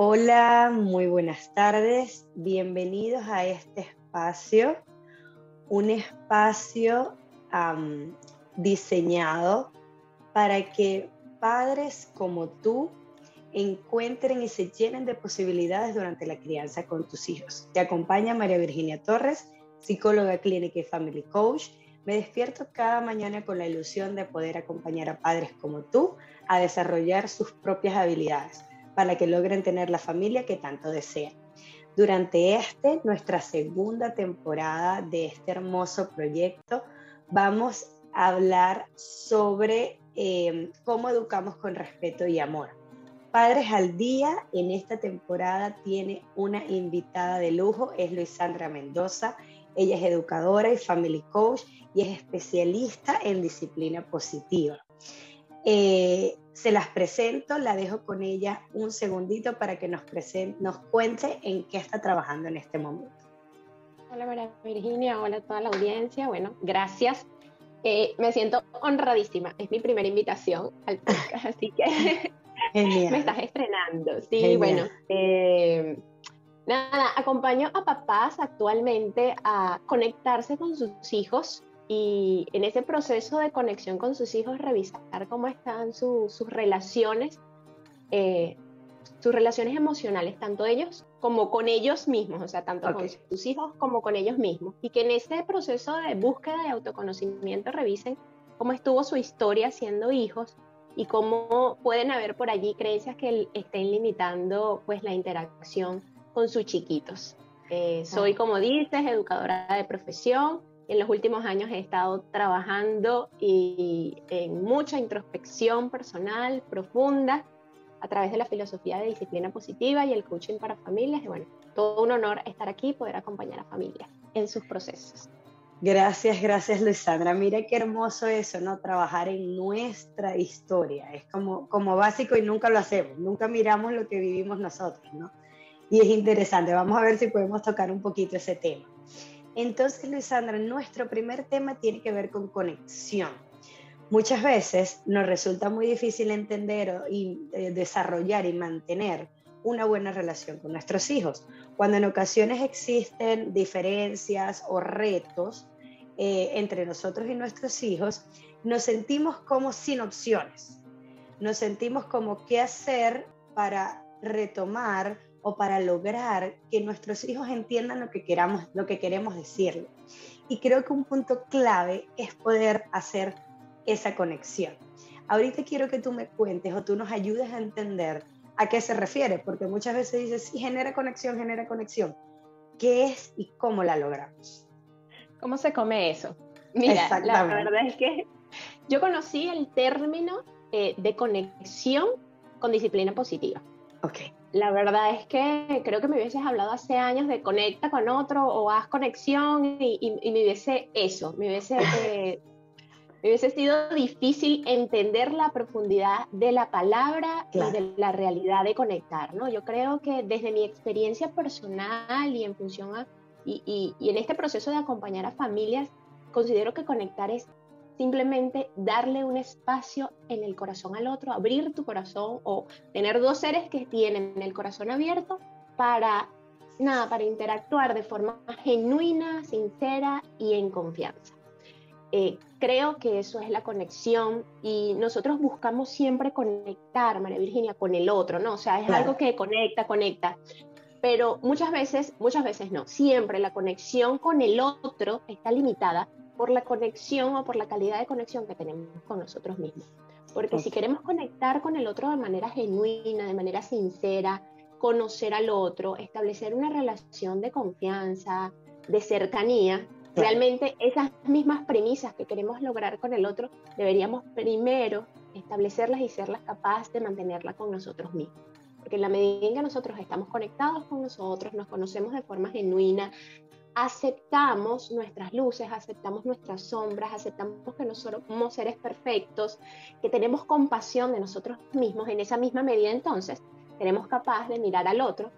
Hola, muy buenas tardes. Bienvenidos a este espacio, un espacio diseñado para que padres como tú encuentren y se llenen de posibilidades durante la crianza con tus hijos. Te acompaña María Virginia Torres, psicóloga clínica y family coach. Me despierto cada mañana con la ilusión de poder acompañar a padres como tú a desarrollar sus propias habilidades para que logren tener la familia que tanto desean. Durante este, nuestra segunda temporada de este hermoso proyecto, vamos a hablar sobre eh, cómo educamos con respeto y amor. Padres al Día en esta temporada tiene una invitada de lujo, es Luisandra Mendoza. Ella es educadora y family coach y es especialista en disciplina positiva. Eh, se las presento, la dejo con ella un segundito para que nos, presente, nos cuente en qué está trabajando en este momento. Hola María Virginia, hola a toda la audiencia. Bueno, gracias eh, me siento honradísima. Es mi primera invitación al podcast, así que me estás estrenando. Sí, bueno. Eh, nada, acompaño a papás actualmente a conectarse con sus hijos y en ese proceso de conexión con sus hijos revisar cómo están sus relaciones, eh, sus relaciones emocionales, tanto ellos como con ellos mismos, o sea, tanto con sus hijos como con ellos mismos. Y que en ese proceso de búsqueda de autoconocimiento revisen cómo estuvo su historia siendo hijos y cómo pueden haber por allí creencias que estén limitando pues la interacción con sus chiquitos. Eh, soy, como dices, educadora de profesión. En los últimos años he estado trabajando y en mucha introspección personal profunda a través de la filosofía de disciplina positiva y el coaching para familias. Y bueno, todo un honor estar aquí y poder acompañar a familias en sus procesos. Gracias, gracias Luisandra. Mira qué hermoso eso, ¿no? Trabajar en nuestra historia. Es como, como básico y nunca lo hacemos, nunca miramos lo que vivimos nosotros, ¿no? Y es interesante, vamos a ver si podemos tocar un poquito ese tema. Entonces, Luisandra, nuestro primer tema tiene que ver con conexión. Muchas veces nos resulta muy difícil entender y eh, desarrollar y mantener una buena relación con nuestros hijos, cuando en ocasiones existen diferencias o retos eh, entre nosotros y nuestros hijos, nos sentimos como sin opciones, nos sentimos como qué hacer para retomar o para lograr que nuestros hijos entiendan lo que queramos, lo que queremos decirle. Y creo que un punto clave es poder hacer esa conexión. Ahorita quiero que tú me cuentes o tú nos ayudes a entender a qué se refiere, porque muchas veces dices, sí, genera conexión, genera conexión. ¿Qué es y cómo la logramos? ¿Cómo se come eso? Mira, la verdad es que yo conocí el término eh, de conexión con disciplina positiva. Ok. La verdad es que creo que me hubieses hablado hace años de conecta con otro o haz conexión y, me hubiese eso, me hubiese eh, hubiese sido difícil entender la profundidad de la palabra y de la realidad de conectar, ¿no? Yo creo que desde mi experiencia personal y en función a, y, y, en este proceso de acompañar a familias, considero que conectar es simplemente darle un espacio en el corazón al otro, abrir tu corazón o tener dos seres que tienen el corazón abierto para nada, para interactuar de forma genuina, sincera y en confianza. Eh, creo que eso es la conexión y nosotros buscamos siempre conectar, María Virginia, con el otro, ¿no? O sea, es algo que conecta, conecta. Pero muchas veces, muchas veces no. Siempre la conexión con el otro está limitada por la conexión o por la calidad de conexión que tenemos con nosotros mismos. Porque si queremos conectar con el otro de manera genuina, de manera sincera, conocer al otro, establecer una relación de confianza, de cercanía, Realmente esas mismas premisas que queremos lograr con el otro, deberíamos primero establecerlas y serlas capaces de mantenerlas con nosotros mismos. Porque en la medida en que nosotros estamos conectados con nosotros, nos conocemos de forma genuina, aceptamos nuestras luces, aceptamos nuestras sombras, aceptamos que nosotros somos seres perfectos, que tenemos compasión de nosotros mismos, en esa misma medida entonces seremos capaces de mirar al otro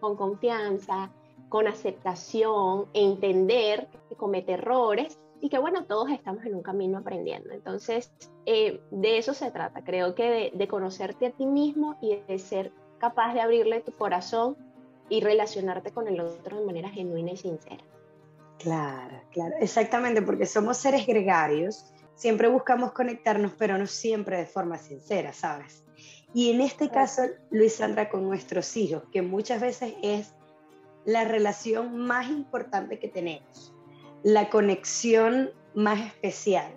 con confianza, con aceptación, entender que comete errores y que bueno, todos estamos en un camino aprendiendo. Entonces, eh, de eso se trata, creo que de, conocerte a ti mismo y de ser capaz de abrirle tu corazón y relacionarte con el otro de manera genuina y sincera. Claro, claro, exactamente, porque somos seres gregarios, siempre buscamos conectarnos, pero no siempre de forma sincera, ¿sabes? Y en este caso, Luis Sandra, con nuestros hijos, que muchas veces es la relación más importante que tenemos, la conexión más especial.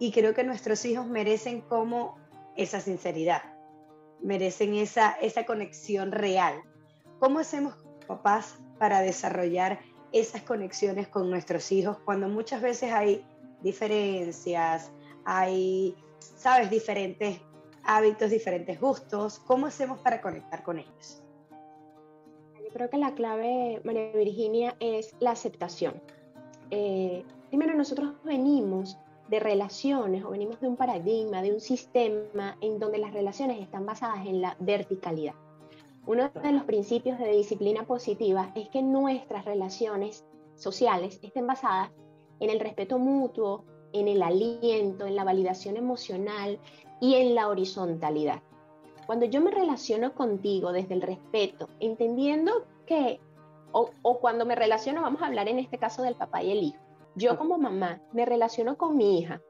Y creo que nuestros hijos merecen como esa sinceridad, merecen esa, esa conexión real. ¿Cómo hacemos, papás, para desarrollar esas conexiones con nuestros hijos cuando muchas veces hay diferencias, hay, sabes, diferentes hábitos, diferentes gustos? ¿Cómo hacemos para conectar con ellos? Yo creo que la clave, María Virginia, es la aceptación. Eh, primero, nosotros venimos de relaciones o venimos de un paradigma, de un sistema en donde las relaciones están basadas en la verticalidad. Uno de los principios de disciplina positiva es que nuestras relaciones sociales estén basadas en el respeto mutuo, en el aliento, en la validación emocional y en la horizontalidad. Cuando yo me relaciono contigo desde el respeto, entendiendo que, o, cuando me relaciono, vamos a hablar en este caso del papá y el hijo, yo como mamá me relaciono con mi hija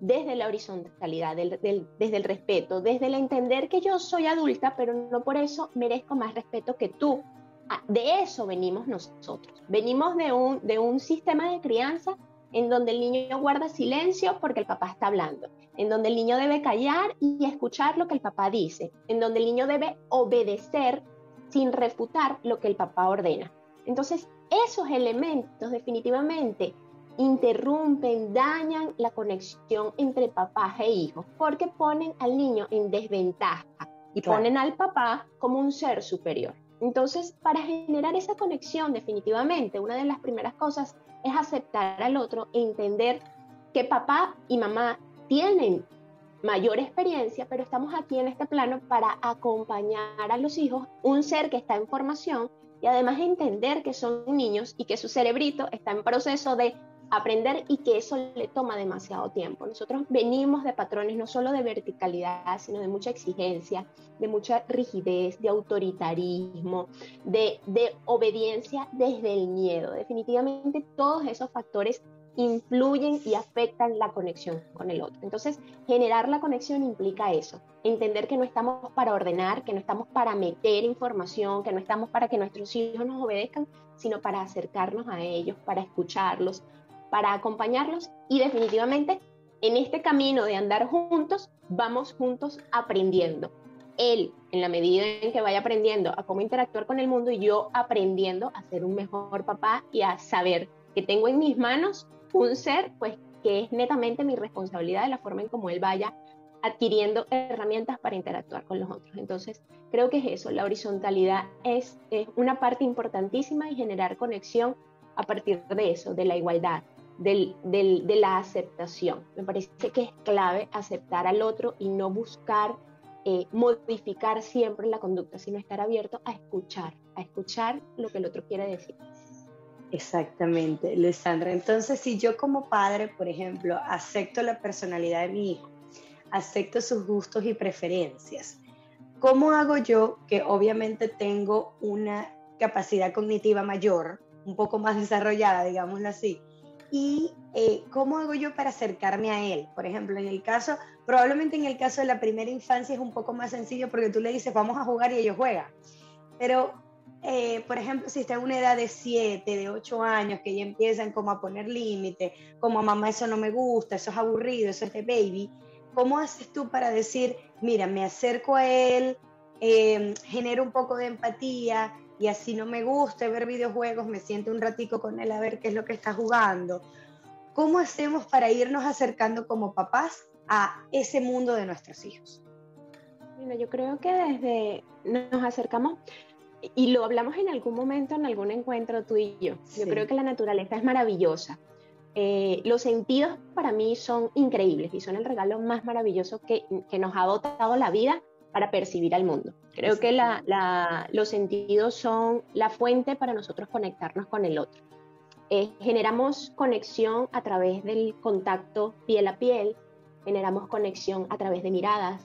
desde la horizontalidad, desde el respeto, desde el entender que yo soy adulta, pero no por eso merezco más respeto que tú. Ah, de eso venimos nosotros. Venimos de un sistema de crianza en donde el niño guarda silencio porque el papá está hablando, en donde el niño debe callar y escuchar lo que el papá dice, en donde el niño debe obedecer sin refutar lo que el papá ordena. Entonces, esos elementos definitivamente interrumpen, dañan la conexión entre papá e hijo, porque ponen al niño en desventaja y ponen al papá como un ser superior. Entonces, para generar esa conexión, definitivamente, una de las primeras cosas es aceptar al otro e entender que papá y mamá tienen mayor experiencia, pero estamos aquí en este plano para acompañar a los hijos, un ser que está en formación y además entender que son niños y que su cerebrito está en proceso de aprender y que eso le toma demasiado tiempo. Nosotros venimos de patrones no solo de verticalidad, sino de mucha exigencia, de mucha rigidez, de autoritarismo, de, de obediencia desde el miedo. Definitivamente todos esos factores influyen y afectan la conexión con el otro. Entonces, generar la conexión implica eso, entender que no estamos para ordenar, que no estamos para meter información, que no estamos para que nuestros hijos nos obedezcan, sino para acercarnos a ellos, para escucharlos, para acompañarlos y definitivamente en este camino de andar juntos, vamos juntos aprendiendo. Él, en la medida en que vaya aprendiendo a cómo interactuar con el mundo y yo aprendiendo a ser un mejor papá y a saber que tengo en mis manos un ser, pues que es netamente mi responsabilidad de la forma en cómo él vaya adquiriendo herramientas para interactuar con los otros. Entonces, creo que es eso, la horizontalidad es, es una parte importantísima y generar conexión a partir de eso, de la igualdad, de la aceptación. Me parece que es clave aceptar al otro y no buscar eh, modificar siempre la conducta, sino estar abierto a escuchar, a escuchar lo que el otro quiere decir. Exactamente, Luisandra. Entonces, si yo como padre, por ejemplo, acepto la personalidad de mi hijo, acepto sus gustos y preferencias, ¿cómo hago yo que obviamente tengo una capacidad cognitiva mayor, un poco más desarrollada, digámoslo así, y eh, cómo hago yo para acercarme a él. Por ejemplo, en el caso, probablemente en el caso de la primera infancia es un poco más sencillo porque tú le dices, vamos a jugar y ellos juegan. Pero, eh, por ejemplo, si está en una edad de 7, de 8 años, que ya empiezan como a poner límite, como mamá, eso no me gusta, eso es aburrido, eso es de baby, ¿cómo haces tú para decir, mira, me acerco a él, eh, genero un poco de empatía, y así no me gusta ver videojuegos, me siento un ratico con él a ver qué es lo que está jugando. ¿Cómo hacemos para irnos acercando como papás a ese mundo de nuestros hijos? Bueno, yo creo que desde nos acercamos y lo hablamos en algún momento, en algún encuentro tú y yo. Yo creo que la naturaleza es maravillosa. Eh, los sentidos para mí son increíbles y son el regalo más maravilloso que, que nos ha dotado la vida para percibir al mundo. Creo que los sentidos son la fuente para nosotros conectarnos con el otro. Eh, generamos conexión a través del contacto piel a piel, generamos conexión a través de miradas,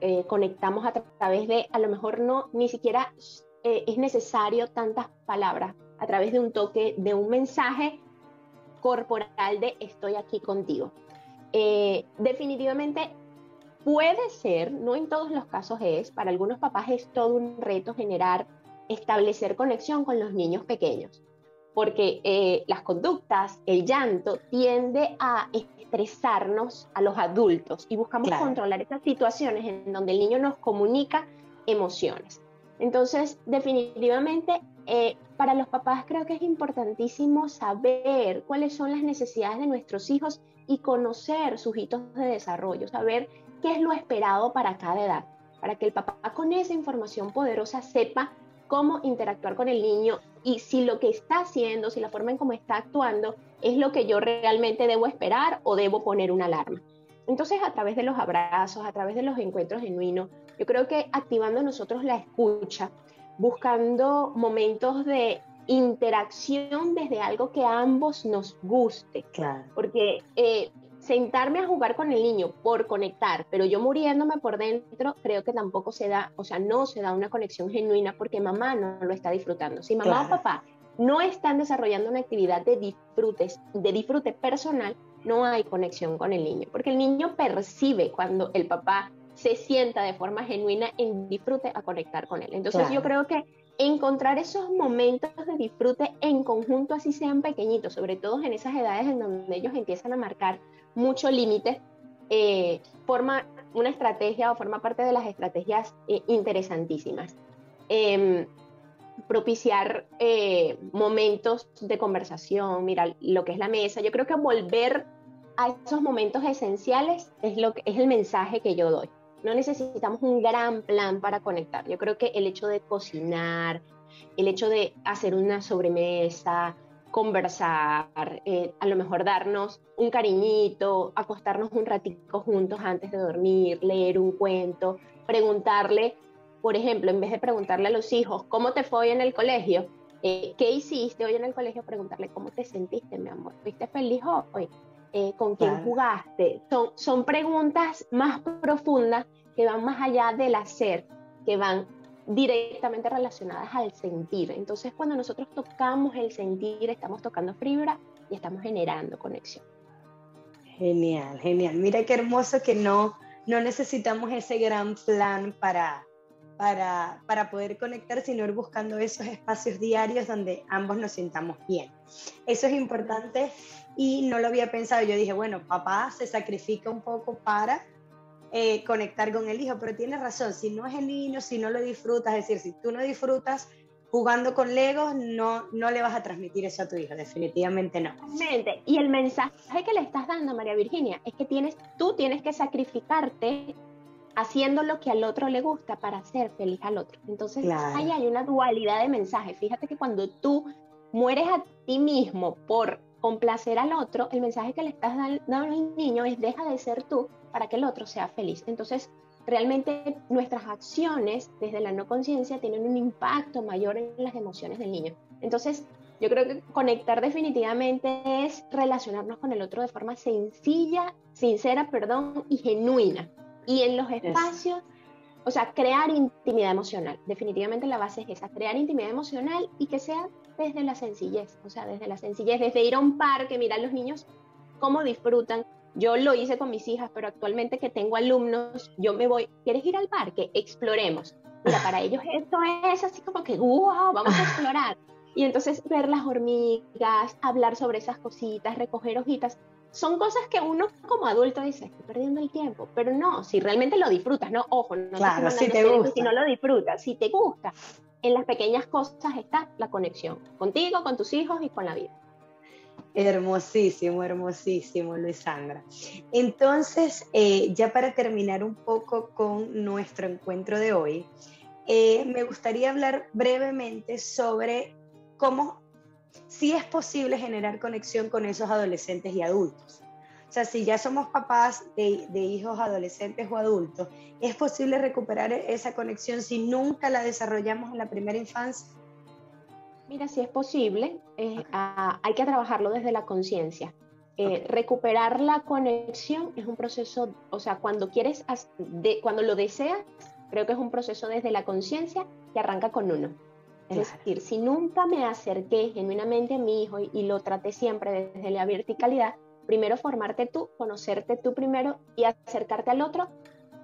eh, conectamos a través de, a lo mejor no, ni siquiera eh, es necesario tantas palabras, a través de un toque, de un mensaje corporal de estoy aquí contigo. Definitivamente puede ser, no en todos los casos es, para algunos papás es todo un reto generar, establecer conexión con los niños pequeños, porque las conductas, el llanto tiende a estresarnos a los adultos y buscamos controlar esas situaciones en donde el niño nos comunica emociones. Entonces, definitivamente, eh, para los papás creo que es importantísimo saber cuáles son las necesidades de nuestros hijos y conocer sus hitos de desarrollo, saber qué es lo esperado para cada edad, para que el papá con esa información poderosa sepa cómo interactuar con el niño y si lo que está haciendo, si la forma en cómo está actuando es lo que yo realmente debo esperar o debo poner una alarma. Entonces, a través de los abrazos, a través de los encuentros genuinos, yo creo que activando nosotros la escucha, buscando momentos de interacción desde algo que a ambos nos guste. Claro. Porque eh, sentarme a jugar con el niño por conectar, pero yo muriéndome por dentro, creo que tampoco se da, o sea, no se da una conexión genuina porque mamá no lo está disfrutando. Si mamá o papá no están desarrollando una actividad de disfrute, de disfrute personal, no hay conexión con el niño, porque el niño percibe cuando el papá se sienta de forma genuina en disfrute a conectar con él. Entonces yo creo que encontrar esos momentos de disfrute en conjunto, así sean pequeñitos, sobre todo en esas edades en donde ellos empiezan a marcar mucho límite, eh, forma una estrategia o forma parte de las estrategias eh, interesantísimas. Em, propiciar eh, momentos de conversación, mira lo que es la mesa. Yo creo que volver a esos momentos esenciales es, lo que, es el mensaje que yo doy. No necesitamos un gran plan para conectar. Yo creo que el hecho de cocinar, el hecho de hacer una sobremesa, conversar, eh, a lo mejor darnos un cariñito, acostarnos un ratito juntos antes de dormir, leer un cuento, preguntarle por ejemplo, en vez de preguntarle a los hijos, ¿cómo te fue hoy en el colegio? Eh, ¿Qué hiciste hoy en el colegio? Preguntarle, ¿cómo te sentiste, mi amor? ¿Fuiste feliz hoy? Eh, ¿Con quién jugaste? Son, son preguntas más profundas que van más allá del hacer, que van directamente relacionadas al sentir. Entonces, cuando nosotros tocamos el sentir, estamos tocando fibra y estamos generando conexión. Genial, genial. Mira qué hermoso que no, no necesitamos ese gran plan para, para, para poder conectar, sino ir buscando esos espacios diarios donde ambos nos sintamos bien. Eso es importante y no lo había pensado. Yo dije, bueno, papá se sacrifica un poco para eh, conectar con el hijo, pero tiene razón, si no es el niño, si no lo disfrutas, es decir, si tú no disfrutas jugando con Legos, no, no le vas a transmitir eso a tu hijo, definitivamente no. Y el mensaje que le estás dando, María Virginia, es que tienes, tú tienes que sacrificarte haciendo lo que al otro le gusta para hacer feliz al otro. Entonces, ahí hay una dualidad de mensajes. Fíjate que cuando tú mueres a ti mismo por complacer al otro, el mensaje que le estás dando al niño es deja de ser tú para que el otro sea feliz. Entonces, realmente nuestras acciones desde la no conciencia tienen un impacto mayor en las emociones del niño. Entonces, yo creo que conectar definitivamente es relacionarnos con el otro de forma sencilla, sincera, perdón, y genuina. Y en los espacios, o sea, crear intimidad emocional. Definitivamente la base es esa, crear intimidad emocional y que sea desde la sencillez, o sea, desde la sencillez, desde ir a un parque, mirar a los niños cómo disfrutan. Yo lo hice con mis hijas, pero actualmente que tengo alumnos, yo me voy, ¿quieres ir al parque? Exploremos. Mira, para ellos esto es así como que, wow, vamos a explorar. Y entonces ver las hormigas, hablar sobre esas cositas, recoger hojitas, son cosas que uno como adulto dice, estoy perdiendo el tiempo, pero no, si realmente lo disfrutas, no, ojo, no claro, si te gusta. si no lo disfrutas, si te gusta, en las pequeñas cosas está la conexión, contigo, con tus hijos y con la vida. Hermosísimo, hermosísimo, Luisandra. Entonces, eh, ya para terminar un poco con nuestro encuentro de hoy, eh, me gustaría hablar brevemente sobre cómo sí es posible generar conexión con esos adolescentes y adultos. O sea, si ya somos papás de, hijos adolescentes o adultos, ¿es posible recuperar esa conexión si nunca la desarrollamos en la primera infancia? Mira, sí es posible. Eh, hay que trabajarlo desde la conciencia. Eh, recuperar la conexión es un proceso, o sea, cuando quieres, de, cuando lo deseas, creo que es un proceso desde la conciencia que arranca con uno. Es decir, si nunca me acerqué genuinamente a mi hijo y, lo traté siempre desde la verticalidad, primero formarte tú, conocerte tú primero y acercarte al otro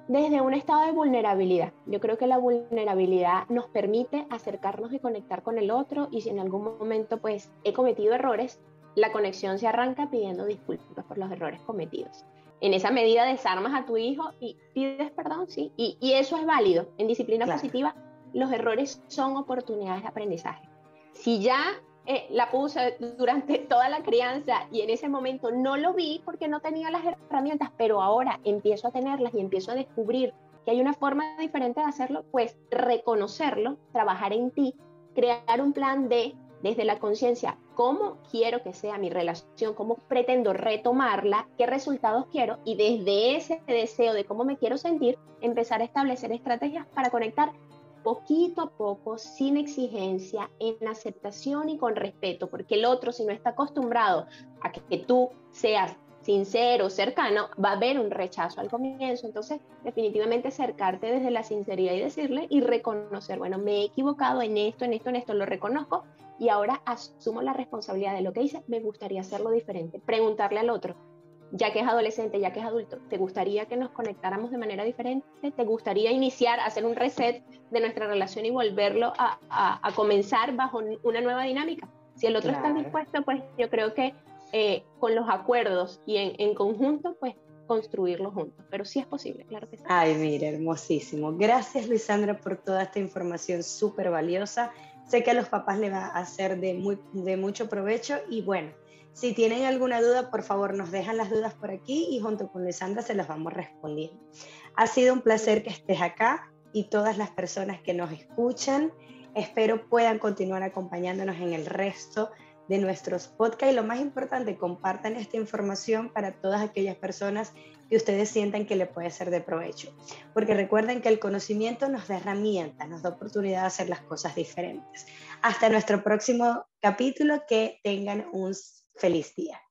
desde un estado de vulnerabilidad. Yo creo que la vulnerabilidad nos permite acercarnos y conectar con el otro y si en algún momento pues he cometido errores, la conexión se arranca pidiendo disculpas por los errores cometidos. En esa medida desarmas a tu hijo y pides perdón, sí, y, eso es válido. En disciplina positiva los errores son oportunidades de aprendizaje. Si ya eh, la puse durante toda la crianza y en ese momento no lo vi porque no tenía las herramientas, pero ahora empiezo a tenerlas y empiezo a descubrir que hay una forma diferente de hacerlo, pues reconocerlo, trabajar en ti, crear un plan de, desde la conciencia, cómo quiero que sea mi relación, cómo pretendo retomarla, qué resultados quiero y desde ese deseo de cómo me quiero sentir, empezar a establecer estrategias para conectar poquito a poco, sin exigencia, en aceptación y con respeto, porque el otro, si no está acostumbrado a que, tú seas sincero, cercano, va a haber un rechazo al comienzo. Entonces, definitivamente acercarte desde la sinceridad y decirle y reconocer, bueno, me he equivocado en esto, en esto, en esto, lo reconozco y ahora asumo la responsabilidad de lo que hice, me gustaría hacerlo diferente. Preguntarle al otro, ya que es adolescente, ya que es adulto, ¿te gustaría que nos conectáramos de manera diferente? ¿Te gustaría iniciar, hacer un reset de nuestra relación y volverlo a, a, comenzar bajo una nueva dinámica? Si el otro está dispuesto, pues yo creo que eh, con los acuerdos y en, en, conjunto, pues construirlo juntos. Pero sí es posible, claro que sí. Ay, mira, hermosísimo. Gracias, Luisandra, por toda esta información súper valiosa. Sé que a los papás le va a ser de, muy, de mucho provecho y bueno, si tienen alguna duda, por favor nos dejan las dudas por aquí y junto con Lisandra se las vamos respondiendo. Ha sido un placer que estés acá y todas las personas que nos escuchan. Espero puedan continuar acompañándonos en el resto de nuestros podcasts y lo más importante, compartan esta información para todas aquellas personas que ustedes sientan que le puede ser de provecho. Porque recuerden que el conocimiento nos da herramientas, nos da oportunidad de hacer las cosas diferentes. Hasta nuestro próximo capítulo, que tengan un Feliz día.